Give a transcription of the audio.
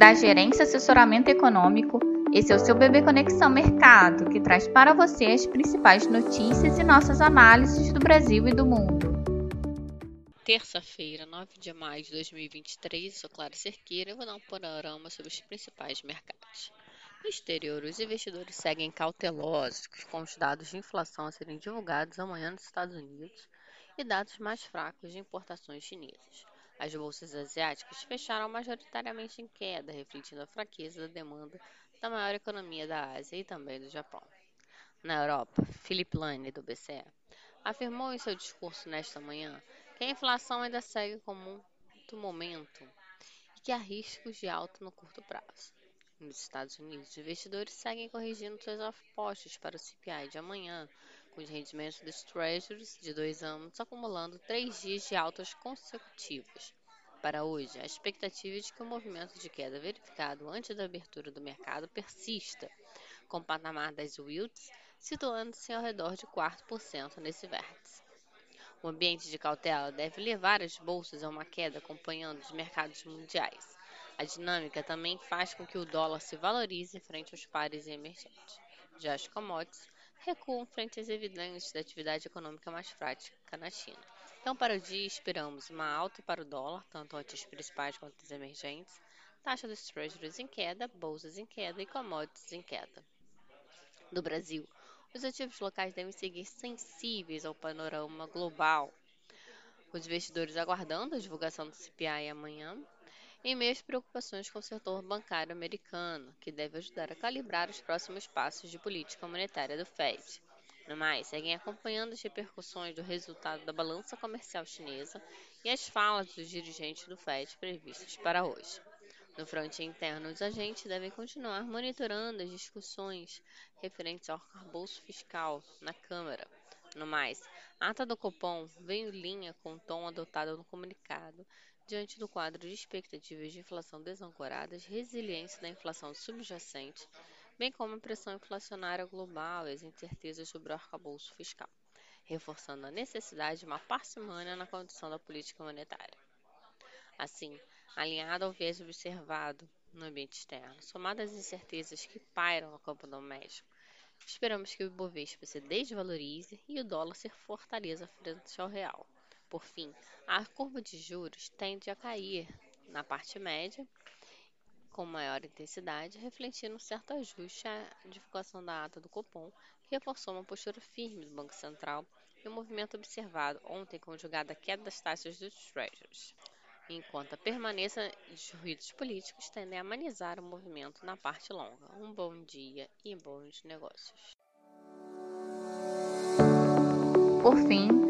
da Gerência Assessoramento Econômico. Esse é o seu Bebê Conexão Mercado, que traz para você as principais notícias e nossas análises do Brasil e do mundo. Terça-feira, 9 de maio de 2023, sou Clara Cerqueira e vou dar um panorama sobre os principais mercados. No exterior, os investidores seguem cautelosos com os dados de inflação a serem divulgados amanhã nos Estados Unidos e dados mais fracos de importações chinesas. As bolsas asiáticas fecharam majoritariamente em queda, refletindo a fraqueza da demanda da maior economia da Ásia e também do Japão. Na Europa, Philip Lane, do BCE, afirmou em seu discurso nesta manhã que a inflação ainda segue como muito momento e que há riscos de alta no curto prazo. Nos Estados Unidos, os investidores seguem corrigindo seus apostas para o CPI de amanhã, com os rendimentos dos Treasuries de dois anos acumulando três dias de altas consecutivas. Para hoje, a expectativa é de que o movimento de queda verificado antes da abertura do mercado persista, com o patamar das yields situando-se ao redor de 4% nesse vértice. O ambiente de cautela deve levar as bolsas a uma queda acompanhando os mercados mundiais. A dinâmica também faz com que o dólar se valorize frente aos pares emergentes. Já as commodities recuam frente às evidências da atividade econômica mais prática na China. Então, para o dia, esperamos uma alta para o dólar, tanto ante os principais quanto os emergentes, taxa dos treasuries em queda, bolsas em queda e commodities em queda. Do Brasil, os ativos locais devem seguir sensíveis ao panorama global. Os investidores aguardando a divulgação do CPI amanhã em meio às preocupações com o setor bancário americano, que deve ajudar a calibrar os próximos passos de política monetária do Fed. No mais, seguem acompanhando as repercussões do resultado da balança comercial chinesa e as falas dos dirigentes do Fed previstas para hoje. No fronte interno, os agentes devem continuar monitorando as discussões referentes ao arcabouço fiscal na Câmara. No mais, a ata do Copom veio em linha com o tom adotado no comunicado diante do quadro de expectativas de inflação desancoradas, resiliência da inflação subjacente, bem como a pressão inflacionária global e as incertezas sobre o arcabouço fiscal, reforçando a necessidade de uma parcimônia na condução da política monetária. Assim, alinhado ao viés observado no ambiente externo, somado às incertezas que pairam no campo doméstico, esperamos que o Ibovespa se desvalorize e o dólar se fortaleça frente ao real. Por fim, a curva de juros tende a cair na parte média com maior intensidade, refletindo um certo ajuste à divulgação da ata do Copom, que reforçou uma postura firme do Banco Central e o movimento observado ontem conjugado à queda das taxas dos Treasuries, enquanto a permanência de ruídos políticos tendem a amenizar o movimento na parte longa. Um bom dia e bons negócios. Por fim,